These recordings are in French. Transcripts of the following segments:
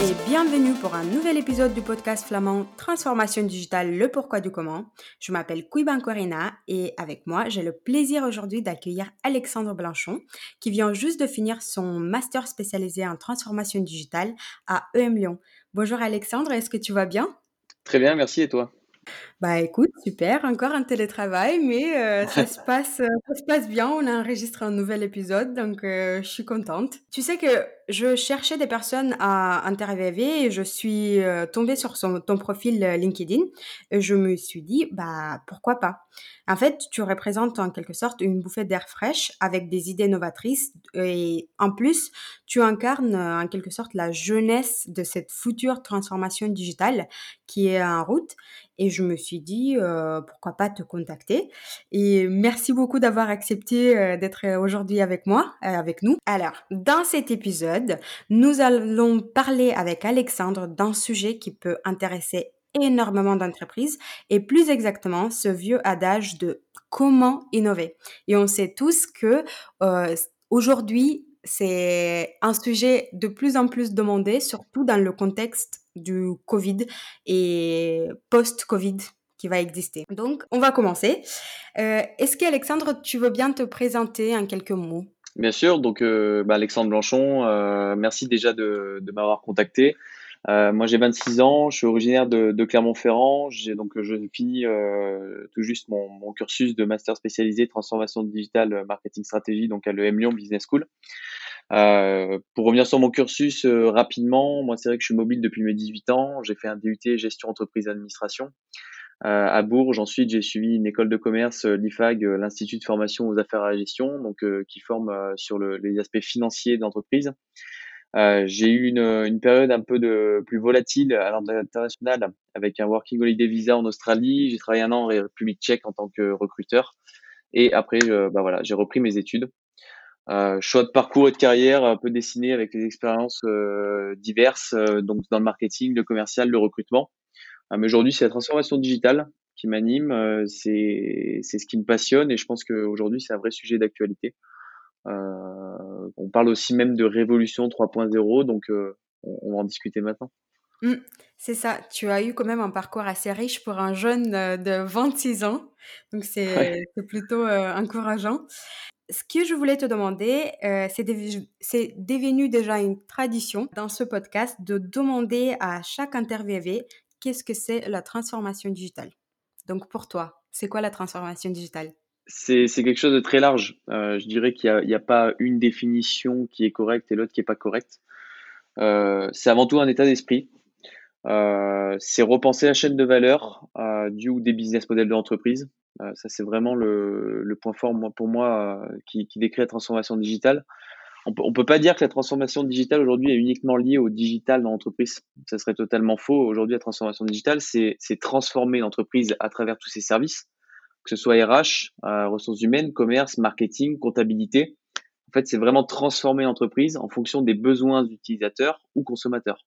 et bienvenue pour un nouvel épisode du podcast flamand Transformation digitale, le pourquoi du comment. Je m'appelle Kouiban Corina et avec moi, j'ai le plaisir aujourd'hui d'accueillir Alexandre Blanchon qui vient juste de finir son master spécialisé en transformation digitale à EM Lyon. Bonjour Alexandre, est-ce que tu vas bien? Très bien, merci et toi? Bah écoute, super, encore un télétravail, mais euh, ça se passe, euh, ça se passe bien. On a enregistré un nouvel épisode, donc euh, je suis contente. Tu sais que je cherchais des personnes à interviewer et je suis tombée sur son, ton profil LinkedIn et je me suis dit, bah pourquoi pas? En fait, tu représentes en quelque sorte une bouffée d'air fraîche avec des idées novatrices et en plus, tu incarnes en quelque sorte la jeunesse de cette future transformation digitale qui est en route et je me suis dit euh, pourquoi pas te contacter. Et merci beaucoup d'avoir accepté d'être aujourd'hui avec moi, avec nous. Alors, dans cet épisode, nous allons parler avec Alexandre d'un sujet qui peut intéresser énormément d'entreprises et plus exactement ce vieux adage de comment innover. Et on sait tous que aujourd'hui, c'est un sujet de plus en plus demandé, surtout dans le contexte du Covid et post-Covid qui va exister. Donc, on va commencer. Euh, Est-ce qu'Alexandre, tu veux bien te présenter en quelques mots? Bien sûr, donc euh, bah, Alexandre Blanchon, euh, merci déjà de, m'avoir contacté. Moi j'ai 26 ans, je suis originaire de, Clermont-Ferrand, donc je finis tout juste mon, mon, cursus de master spécialisé transformation digitale marketing stratégie donc à l'EM Lyon Business School. Euh, pour revenir sur mon cursus euh, rapidement, moi c'est vrai que je suis mobile depuis mes 18 ans. J'ai fait un DUT gestion entreprise administration euh, à Bourges. Ensuite, j'ai suivi une école de commerce, l'IFAG, l'Institut de formation aux affaires à la gestion, donc qui forme sur le, les aspects financiers d'entreprise. Euh, j'ai eu une, une, période un peu de plus volatile à l'international avec un working holiday visa en Australie. J'ai travaillé un an en République tchèque en tant que recruteur. Et après, bah voilà, j'ai repris mes études. Euh, choix de parcours et de carrière un peu dessiné avec des expériences euh, diverses, euh, donc dans le marketing, le commercial, le recrutement. Mais aujourd'hui, c'est la transformation digitale qui m'anime, c'est ce qui me passionne et je pense qu'aujourd'hui, c'est un vrai sujet d'actualité. on parle aussi même de révolution 3.0, donc on, on, va en discuter maintenant. Mmh, c'est ça, tu as eu quand même un parcours assez riche pour un jeune de 26 ans, donc c'est ouais. plutôt encourageant ce que je voulais te demander, euh, c'est devenu déjà une tradition dans ce podcast de demander à chaque interviewé qu'est-ce que c'est la transformation digitale. Donc pour toi, c'est quoi la transformation digitale? C'est quelque chose de très large. Euh, je dirais qu'il n'y a, pas une définition qui est correcte et l'autre qui n'est pas correcte. Euh, c'est avant tout un état d'esprit. Euh, c'est repenser la chaîne de valeur euh, du ou des business models de l'entreprise. Euh, ça, c'est vraiment le, le, point fort moi, pour moi euh, qui, qui, décrit la transformation digitale. On on peut pas dire que la transformation digitale aujourd'hui est uniquement liée au digital dans l'entreprise. Ça serait totalement faux. Aujourd'hui, la transformation digitale, c'est transformer l'entreprise à travers tous ses services, que ce soit RH, euh, ressources humaines, commerce, marketing, comptabilité. En fait, c'est vraiment transformer l'entreprise en fonction des besoins utilisateurs ou consommateurs.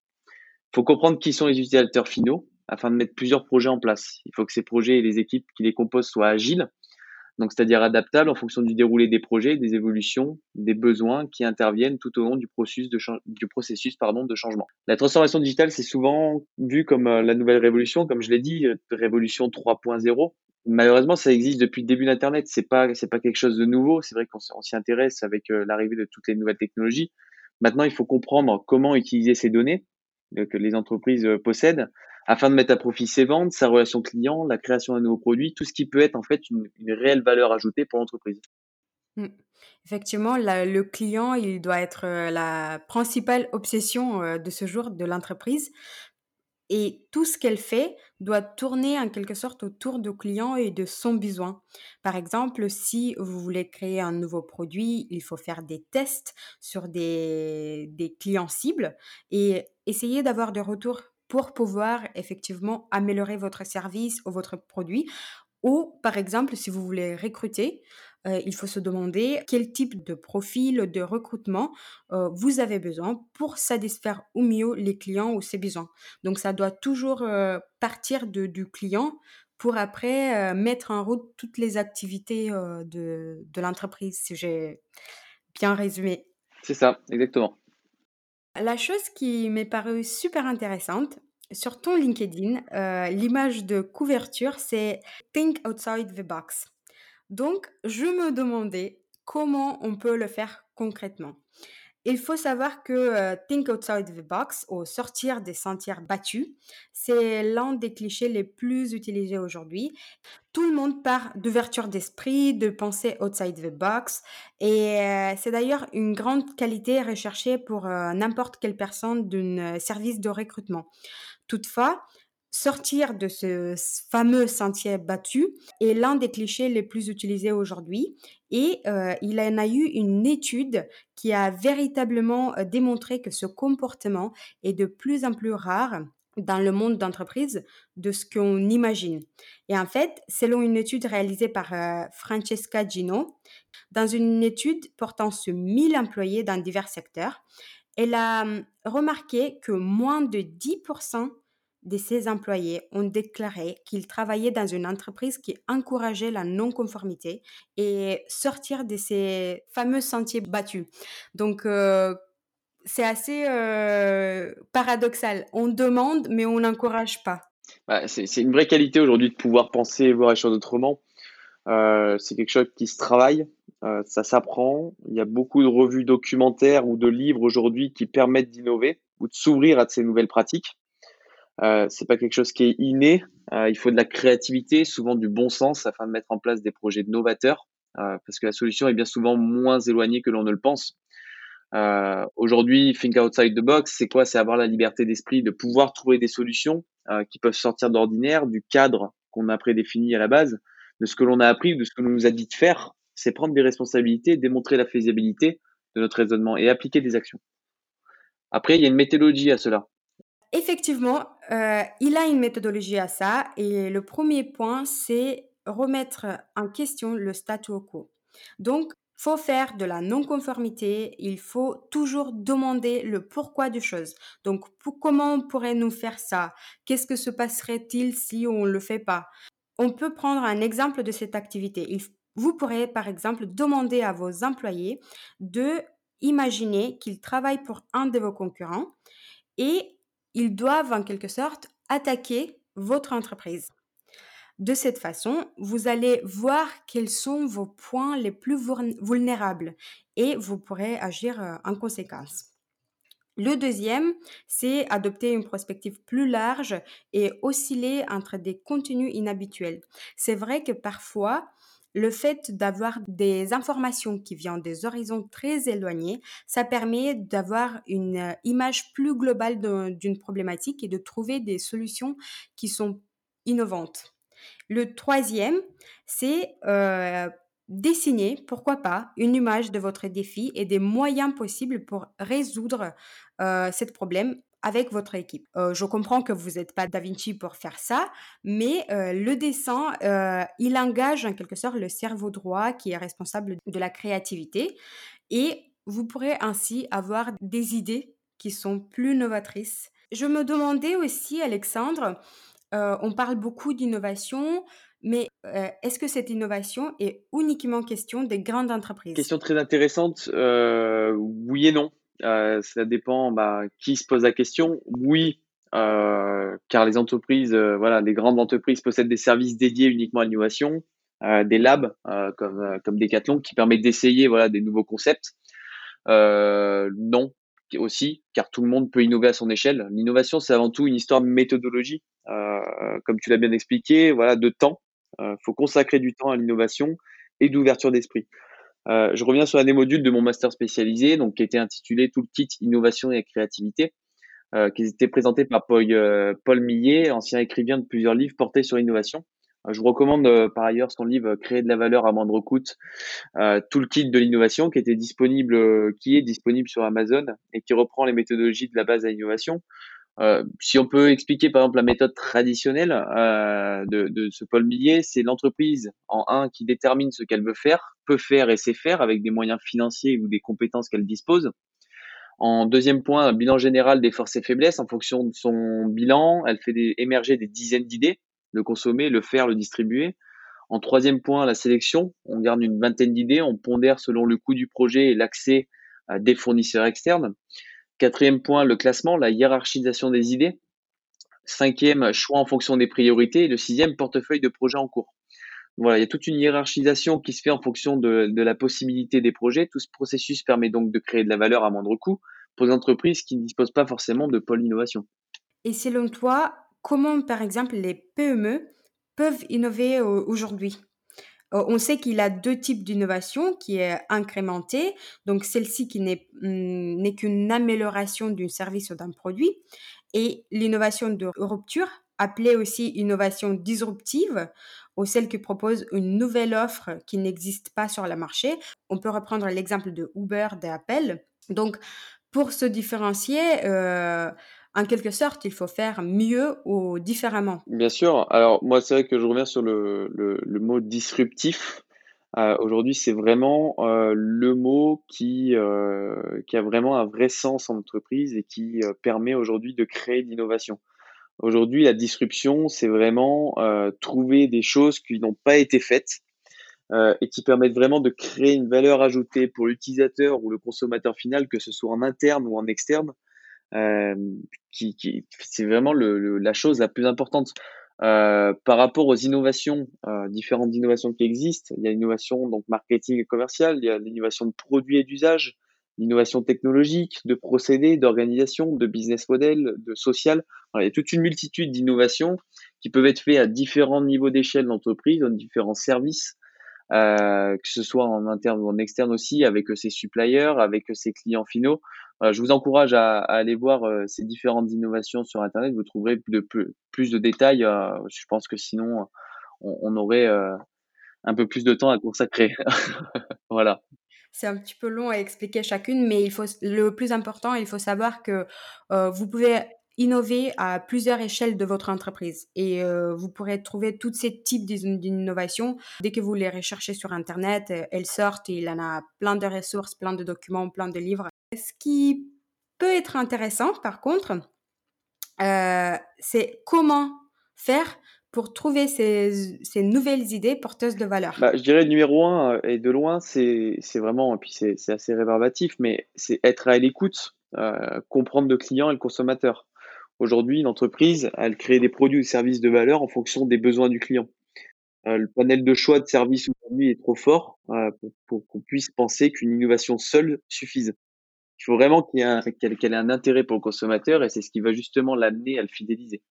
Faut comprendre qui sont les utilisateurs finaux afin de mettre plusieurs projets en place. Il faut que ces projets et les équipes qui les composent soient agiles, donc c'est-à-dire adaptables en fonction du déroulé des projets, des évolutions, des besoins qui interviennent tout au long du processus de, de changement. La transformation digitale, c'est souvent vu comme euh, la nouvelle révolution, comme je l'ai dit, euh, révolution 3.0. Malheureusement, ça existe depuis le début d'Internet. C'est pas, c'est pas quelque chose de nouveau. C'est vrai qu'on s'y intéresse avec euh, l'arrivée de toutes les nouvelles technologies. Maintenant, il faut comprendre comment utiliser ces données que les entreprises possèdent afin de mettre à profit ses ventes, sa relation client, la création d'un nouveau produit, tout ce qui peut être en fait une, réelle valeur ajoutée pour l'entreprise. Mmh. Effectivement, le client, il doit être euh, la principale obsession euh, de ce jour de l'entreprise. Et tout ce qu'elle fait doit tourner en quelque sorte autour du client et de son besoin. Par exemple, si vous voulez créer un nouveau produit, il faut faire des tests sur des, des clients cibles et essayer d'avoir des retours pour pouvoir effectivement améliorer votre service ou votre produit. Ou par exemple, si vous voulez recruter, euh, il faut se demander quel type de profil de recrutement euh, vous avez besoin pour satisfaire au mieux les clients ou ses besoins. Donc ça doit toujours euh, partir de, du client pour après mettre en route toutes les activités de, de l'entreprise, si j'ai bien résumé. C'est ça, exactement. La chose qui m'est parue super intéressante, sur ton LinkedIn, l'image de couverture, c'est «Think outside the box». Donc je me demandais comment on peut le faire concrètement? Il faut savoir que, heu, think outside the box ou sortir des sentiers battus, c'est l'un des clichés les plus utilisés aujourd'hui. Tout le monde part d'ouverture d'esprit, de penser outside the box et heu, c'est d'ailleurs une grande qualité recherchée pour, heu, n'importe quelle personne d'un service de recrutement. Toutefois, sortir de ce fameux sentier battu est l'un des clichés les plus utilisés aujourd'hui et heu, il en a eu une étude qui a véritablement, heu, démontré que ce comportement est de plus en plus rare dans le monde d'entreprise de ce qu'on imagine. Et en fait, selon une étude réalisée par, heu, Francesca Gino, dans une étude portant sur 1000 employés dans divers secteurs, elle a, mmh, remarqué que moins de 10 de ses employés ont déclaré qu'ils travaillaient dans une entreprise qui encourageait la non-conformité et sortir de ces fameux sentiers battus. Donc, heu, c'est assez, heu, paradoxal. On demande, mais on n'encourage pas. Bah, c'est une vraie qualité aujourd'hui de pouvoir penser et voir les choses autrement. Heu, c'est quelque chose qui se travaille, ça s'apprend. Il y a beaucoup de revues documentaires ou de livres aujourd'hui qui permettent d'innover ou de s'ouvrir à de ces nouvelles pratiques. Euh, c'est pas quelque chose qui est inné. Euh, il faut de la créativité, souvent du bon sens, afin de mettre en place des projets novateurs, euh, parce que la solution est bien souvent moins éloignée que l'on ne le pense. Euh, Aujourd'hui, think outside the box, c'est quoi? C'est avoir la liberté d'esprit de pouvoir trouver des solutions euh, qui peuvent sortir d'ordinaire, du cadre qu'on a prédéfini à la base, de ce que l'on a appris de ce que l'on nous a dit de faire. C'est prendre des responsabilités, démontrer la faisabilité de notre raisonnement et appliquer des actions. Après, il y a une méthodologie à cela. Effectivement, heu, il a une méthodologie à ça et le premier point, c'est remettre en question le statu quo. Donc, faut faire de la non-conformité, il faut toujours demander le pourquoi des choses. Donc, comment on pourrait nous faire ça? Qu'est-ce que se passerait-il si on le fait pas? On peut prendre un exemple de cette activité. Vous pourrez, par exemple, demander à vos employés de imaginer qu'ils travaillent pour un de vos concurrents et ils doivent en quelque sorte attaquer votre entreprise. De cette façon, vous allez voir quels sont vos points les plus vulnérables et vous pourrez agir euh, en conséquence. Le deuxième, c'est adopter une perspective plus large et osciller entre des contenus inhabituels. C'est vrai que parfois, le fait d'avoir des informations qui viennent des horizons très éloignés, ça permet d'avoir une euh, image plus globale d'une problématique et de trouver des solutions qui sont innovantes. Le troisième, c'est euh, dessiner, pourquoi pas, une image de votre défi et des moyens possibles pour résoudre euh, ce problème avec votre équipe. Euh, je comprends que vous n'êtes pas Da Vinci pour faire ça, mais euh, le dessin, euh, il engage en quelque sorte le cerveau droit qui est responsable de la créativité et vous pourrez ainsi avoir des idées qui sont plus novatrices. Je me demandais aussi, Alexandre, on parle beaucoup d'innovation, mais est-ce que cette innovation est uniquement question des grandes entreprises? Question très intéressante. oui et non. Euh, ça dépend bah, qui se pose la question. Oui, euh, car les entreprises, euh, voilà, les grandes entreprises possèdent des services dédiés uniquement à l'innovation, des labs comme comme Decathlon qui permettent d'essayer voilà des nouveaux concepts. non, aussi, car tout le monde peut innover à son échelle. L'innovation, c'est avant tout une histoire de méthodologie, comme tu l'as bien expliqué, voilà, de temps. Il faut consacrer du temps à l'innovation et d'ouverture d'esprit. Euh, je reviens sur un des modules de mon master spécialisé, donc qui était intitulé Tout le kit innovation et créativité, euh, qui était présenté par Paul, euh, Paul Millet, ancien écrivain de plusieurs livres portés sur l'innovation. Euh, je vous recommande par ailleurs son livre Créer de la valeur à moindre coût, tout le kit de l'innovation, qui était disponible, qui est disponible sur Amazon et qui reprend les méthodologies de la base à l'innovation. Euh, si on peut expliquer par exemple la méthode traditionnelle euh, de, de, ce Paul Millier, c'est l'entreprise en un qui détermine ce qu'elle veut faire, peut faire et sait faire avec des moyens financiers ou des compétences qu'elle dispose. En deuxième point, un bilan général des forces et faiblesses. En fonction de son bilan, elle fait émerger des dizaines d'idées, le consommer, le faire, le distribuer. En troisième point, la sélection. On garde une vingtaine d'idées, on pondère selon le coût du projet et l'accès à des fournisseurs externes. Quatrième point, le classement, la hiérarchisation des idées. Cinquième, choix en fonction des priorités. Et le sixième, portefeuille de projets en cours. Voilà, il y a toute une hiérarchisation qui se fait en fonction de, la possibilité des projets. Tout ce processus permet donc de créer de la valeur à moindre coût pour les entreprises qui ne disposent pas forcément de pôle innovation. Et selon toi, comment, par exemple, les PME peuvent innover aujourd'hui? On sait qu'il a deux types d'innovation qui est incrémentée, donc celle-ci qui n'est hmm, qu'une amélioration d'un service ou d'un produit, et l'innovation de rupture, appelée aussi innovation disruptive, ou celle qui propose une nouvelle offre qui n'existe pas sur le marché. On peut reprendre l'exemple de Uber, d'Apple. Donc, pour se différencier, euh, en quelque sorte, il faut faire mieux ou différemment. Bien sûr. Alors, moi, c'est vrai que je reviens sur le, mot disruptif. Euh, aujourd'hui, c'est vraiment euh, le mot qui, euh, qui a vraiment un vrai sens en entreprise et qui permet aujourd'hui de créer de l'innovation. Aujourd'hui, la disruption, c'est vraiment trouver des choses qui n'ont pas été faites et qui permettent vraiment de créer une valeur ajoutée pour l'utilisateur ou le consommateur final, que ce soit en interne ou en externe, euh, qui, c'est vraiment la chose la plus importante. Euh, par rapport aux innovations, euh, différentes innovations qui existent, il y a l'innovation donc marketing et commercial, il y a l'innovation de produits et d'usage, l'innovation technologique, de procédés, d'organisation, de business model, de social. il y a toute une multitude d'innovations qui peuvent être faites à différents niveaux d'échelle d'entreprise, dans différents services, euh, que ce soit en interne ou en externe aussi, avec ses suppliers, avec ses clients finaux. je vous encourage à, aller voir euh, ces différentes innovations sur Internet. Vous trouverez de plus, de détails. Euh, je pense que sinon, on, aurait euh, un peu plus de temps à consacrer. voilà. C'est un petit peu long à expliquer chacune, mais le plus important, il faut savoir que vous pouvez innover à plusieurs échelles de votre entreprise. Et euh, vous pourrez trouver tous ces types d'innovations. Dès que vous les recherchez sur Internet, euh, elles sortent. Il y en a plein de ressources, plein de documents, plein de livres. Ce qui peut être intéressant, par contre, euh, c'est comment faire pour trouver ces, nouvelles idées porteuses de valeur bah, Je dirais numéro un, et de loin, c'est vraiment, et puis c'est assez rébarbatif, mais c'est être à l'écoute, comprendre le client et le consommateur. Aujourd'hui, une entreprise, elle crée des produits ou services de valeur en fonction des besoins du client. Euh, le panel de choix de services aujourd'hui est trop fort euh, pour, qu'on puisse penser qu'une innovation seule suffise. Il faut vraiment qu'elle ait un intérêt pour le consommateur et c'est ce qui va justement l'amener à le fidéliser.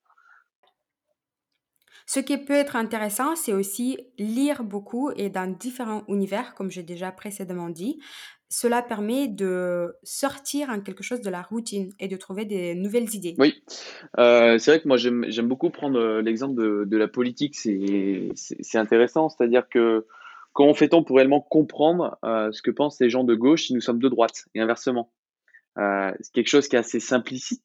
Ce qui peut être intéressant, c'est aussi lire beaucoup et dans différents univers, comme j'ai déjà précédemment dit. Cela permet de sortir en quelque chose de la routine et de trouver des nouvelles idées. Oui, euh, c'est vrai que moi j'aime beaucoup prendre euh, l'exemple de, la politique, c'est intéressant, c'est-à-dire que comment fait-on pour réellement comprendre euh, ce que pensent les gens de gauche si nous sommes de droite et inversement? C'est quelque chose qui est assez simplicite,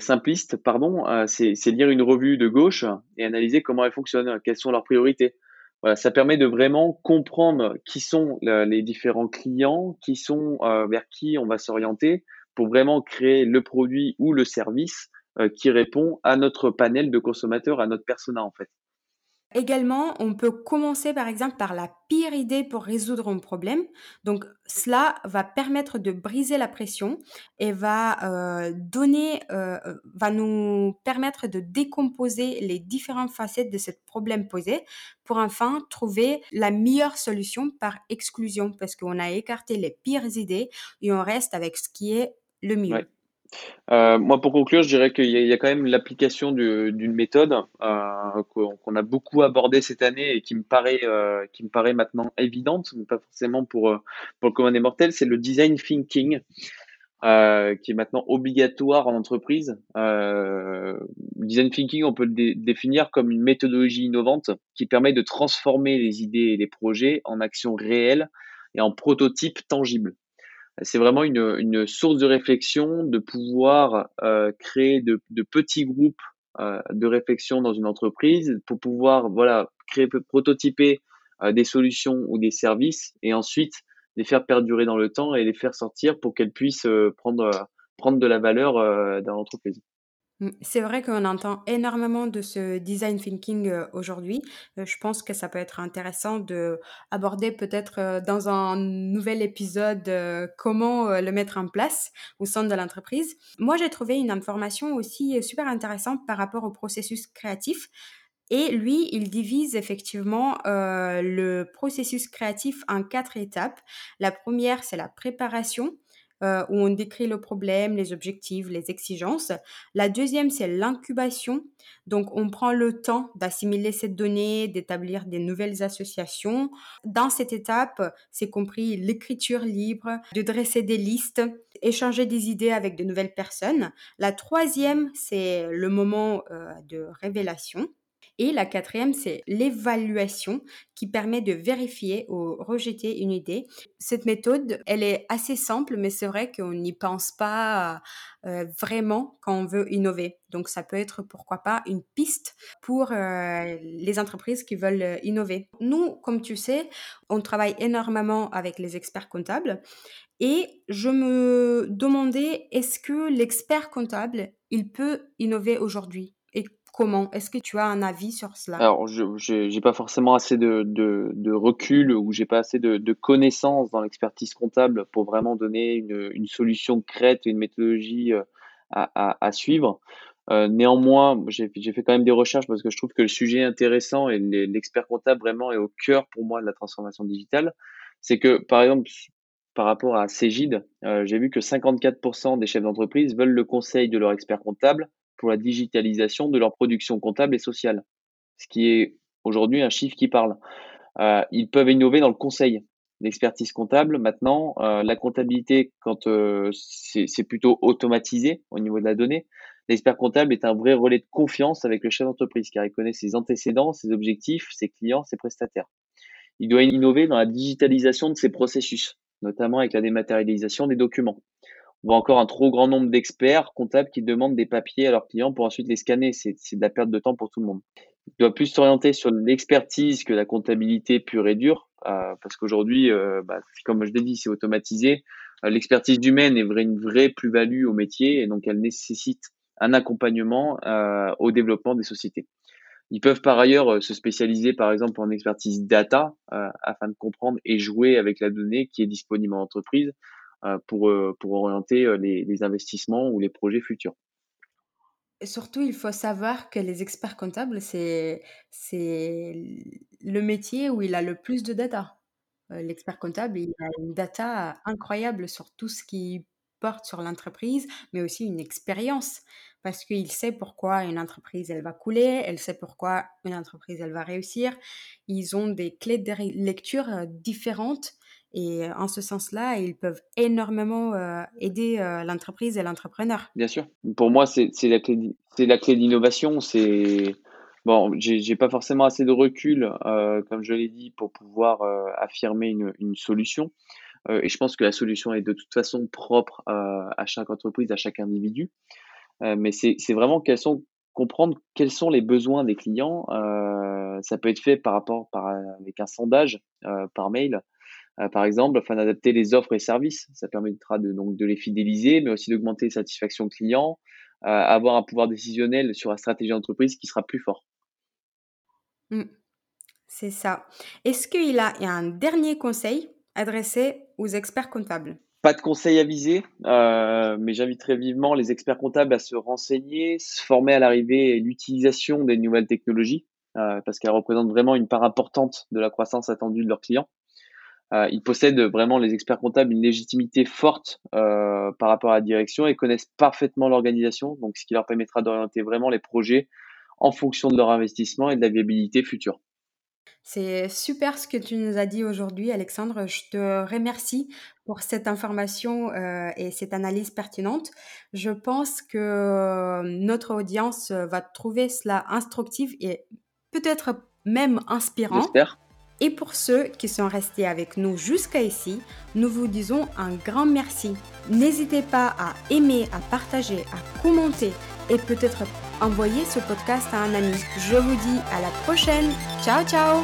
simpliste, pardon, c'est lire une revue de gauche et analyser comment elle fonctionne, quelles sont leurs priorités. Voilà, ça permet de vraiment comprendre qui sont les différents clients, qui sont euh, vers qui on va s'orienter pour vraiment créer le produit ou le service qui répond à notre panel de consommateurs, à notre persona en fait. Également, on peut commencer par exemple par la pire idée pour résoudre un problème. Donc, cela va permettre de briser la pression et va euh, donner, euh, va nous permettre de décomposer les différentes facettes de ce problème posé pour enfin trouver la meilleure solution par exclusion parce qu'on a écarté les pires idées et on reste avec ce qui est le mieux. Euh, moi, pour conclure, je dirais qu'il y, a quand même l'application d'une méthode euh, qu'on a beaucoup abordée cette année et qui me paraît, euh, qui me paraît maintenant évidente, mais pas forcément pour, pour le commun des mortels, c'est le design thinking. qui est maintenant obligatoire en entreprise. Design thinking, on peut le définir comme une méthodologie innovante qui permet de transformer les idées et les projets en actions réelles et en prototypes tangibles c'est vraiment une, source de réflexion, de pouvoir euh, créer de, petits groupes euh, de réflexion dans une entreprise pour pouvoir voilà créer prototyper euh, des solutions ou des services et ensuite les faire perdurer dans le temps et les faire sortir pour qu'elles puissent prendre prendre de la valeur dans l'entreprise. Mmh, c'est vrai qu'on entend énormément de ce design thinking, heu, aujourd'hui. Heu, je pense que ça peut être intéressant d'aborder peut-être, heu, dans un nouvel épisode, comment, le mettre en place au sein de l'entreprise. Moi, j'ai trouvé une information aussi, super intéressante par rapport au processus créatif et lui, il divise effectivement, le processus créatif en 4 étapes. La première, c'est la préparation, heu, où on décrit le problème, les objectifs, les exigences. La deuxième, c'est l'incubation. Donc on prend le temps d'assimiler cette donnée, d'établir des nouvelles associations. Dans cette étape, c'est compris l'écriture libre, de dresser des listes, échanger des idées avec de nouvelles personnes. La troisième, c'est le moment, heu, de révélation. Et la quatrième, c'est l'évaluation qui permet de vérifier ou rejeter une idée. Cette méthode, elle est assez simple, mais c'est vrai qu'on n'y pense pas euh, vraiment quand on veut innover. Donc ça peut être, pourquoi pas, une piste pour euh, les entreprises qui veulent euh, innover. Nous, comme tu sais, on travaille énormément avec les experts comptables. Et je me demandais, est-ce que l'expert comptable, il peut innover aujourd'hui? Comment? Est-ce que tu as un avis sur cela? Alors, je n'ai pas forcément assez de, de, recul ou j'ai pas assez de, de connaissances dans l'expertise comptable pour vraiment donner une, une solution concrète une méthodologie euh, à, à, à suivre. Euh, néanmoins, j'ai fait quand même des recherches parce que je trouve que le sujet est intéressant et l'expert comptable vraiment est au cœur pour moi de la transformation digitale. C'est que, par exemple, par rapport à Cégide, euh, j'ai vu que 54% des chefs d'entreprise veulent le conseil de leur expert comptable pour la digitalisation de leur production comptable et sociale, ce qui est aujourd'hui un chiffre qui parle. Euh, ils peuvent innover dans le conseil, l'expertise comptable. Maintenant, euh, la comptabilité, quand euh, c'est plutôt automatisé au niveau de la donnée, l'expert comptable est un vrai relais de confiance avec le chef d'entreprise, car il connaît ses antécédents, ses objectifs, ses clients, ses prestataires. Il doit innover dans la digitalisation de ses processus, notamment avec la dématérialisation des documents voit encore un trop grand nombre d'experts comptables qui demandent des papiers à leurs clients pour ensuite les scanner. C'est de la perte de temps pour tout le monde. Il doit plus s'orienter sur l'expertise que la comptabilité pure et dure, euh, parce qu'aujourd'hui, euh, bah, comme je l'ai dit, c'est automatisé. Euh, l'expertise humaine est vraie, une vraie plus-value au métier et donc elle nécessite un accompagnement au développement des sociétés. Ils peuvent par ailleurs se spécialiser par exemple en expertise data afin de comprendre et jouer avec la donnée qui est disponible en entreprise euh, pour, euh, pour orienter euh, les, investissements ou les projets futurs. Surtout, il faut savoir que les experts comptables, c'est c'est le métier où il a le plus de data. L'expert comptable, il a une data incroyable sur tout ce qui porte sur l'entreprise, mais aussi une expérience parce qu'il sait pourquoi une entreprise, elle va couler, elle sait pourquoi une entreprise, elle va réussir. Ils ont des clés de lecture différentes et en ce sens-là, ils peuvent énormément aider l'entreprise et l'entrepreneur. Bien sûr. Pour moi, c'est la clé, d'innovation. C'est bon, j'ai pas forcément assez de recul, comme je l'ai dit, pour pouvoir affirmer une, solution. et je pense que la solution est de toute façon propre à chaque entreprise, à chaque individu. mais c'est vraiment comprendre quels sont les besoins des clients. ça peut être fait par rapport par, avec un sondage par mail euh, par exemple, afin d'adapter les offres et services. Ça permettra de, donc, de les fidéliser, mais aussi d'augmenter la satisfaction client, euh, avoir un pouvoir décisionnel sur la stratégie d'entreprise qui sera plus fort. Mmh. C'est ça. Est-ce qu'il a un dernier conseil adressé aux experts comptables? Pas de conseil avisé, euh, mais j'inviterai vivement les experts comptables à se renseigner, se former à l'arrivée et l'utilisation des nouvelles technologies, euh, parce qu'elles représentent vraiment une part importante de la croissance attendue de leurs clients. Euh, ils possèdent vraiment, les experts comptables, une légitimité forte euh, par rapport à la direction et connaissent parfaitement l'organisation, donc ce qui leur permettra d'orienter vraiment les projets en fonction de leur investissement et de la viabilité future. C'est super ce que tu nous as dit aujourd'hui, Alexandre. Je te remercie pour cette information euh, et cette analyse pertinente. Je pense que notre audience va trouver cela instructif et peut-être même inspirant. J'espère. Et pour ceux qui sont restés avec nous jusqu'à ici, nous vous disons un grand merci. N'hésitez pas à aimer, à partager, à commenter et peut-être envoyer ce podcast à un ami. Je vous dis à la prochaine. Ciao ciao